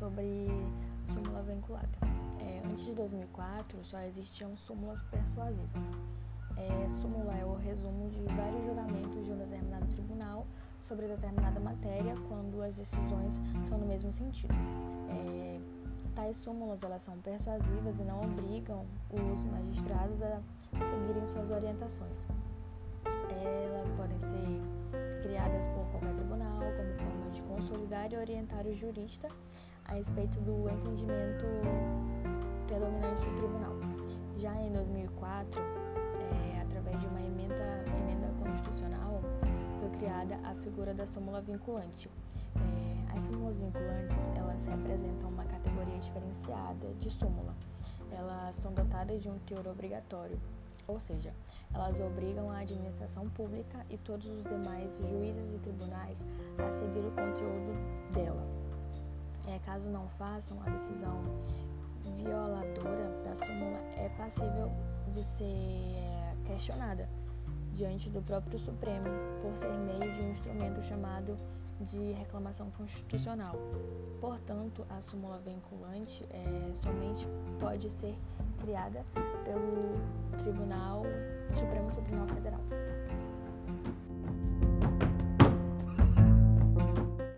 sobre súmula vinculada. É, antes de 2004, só existiam súmulas persuasivas. É, súmula é o resumo de vários julgamentos de um determinado tribunal sobre determinada matéria quando as decisões são no mesmo sentido. É, tais súmulas elas são persuasivas e não obrigam os magistrados a seguirem suas orientações. Elas podem ser criadas por qualquer tribunal como forma de consolidar e orientar o jurista a respeito do entendimento predominante do tribunal. Já em 2004, é, através de uma emenda, emenda constitucional, foi criada a figura da súmula vinculante. É, as súmulas vinculantes, elas representam uma categoria diferenciada de súmula. Elas são dotadas de um teor obrigatório, ou seja, elas obrigam a administração pública e todos os demais juízes e tribunais a seguir o conteúdo dela. Caso não façam, a decisão violadora da súmula é passível de ser é, questionada diante do próprio Supremo por ser meio de um instrumento chamado de reclamação constitucional. Portanto, a súmula vinculante é, somente pode ser criada pelo Tribunal Supremo Tribunal.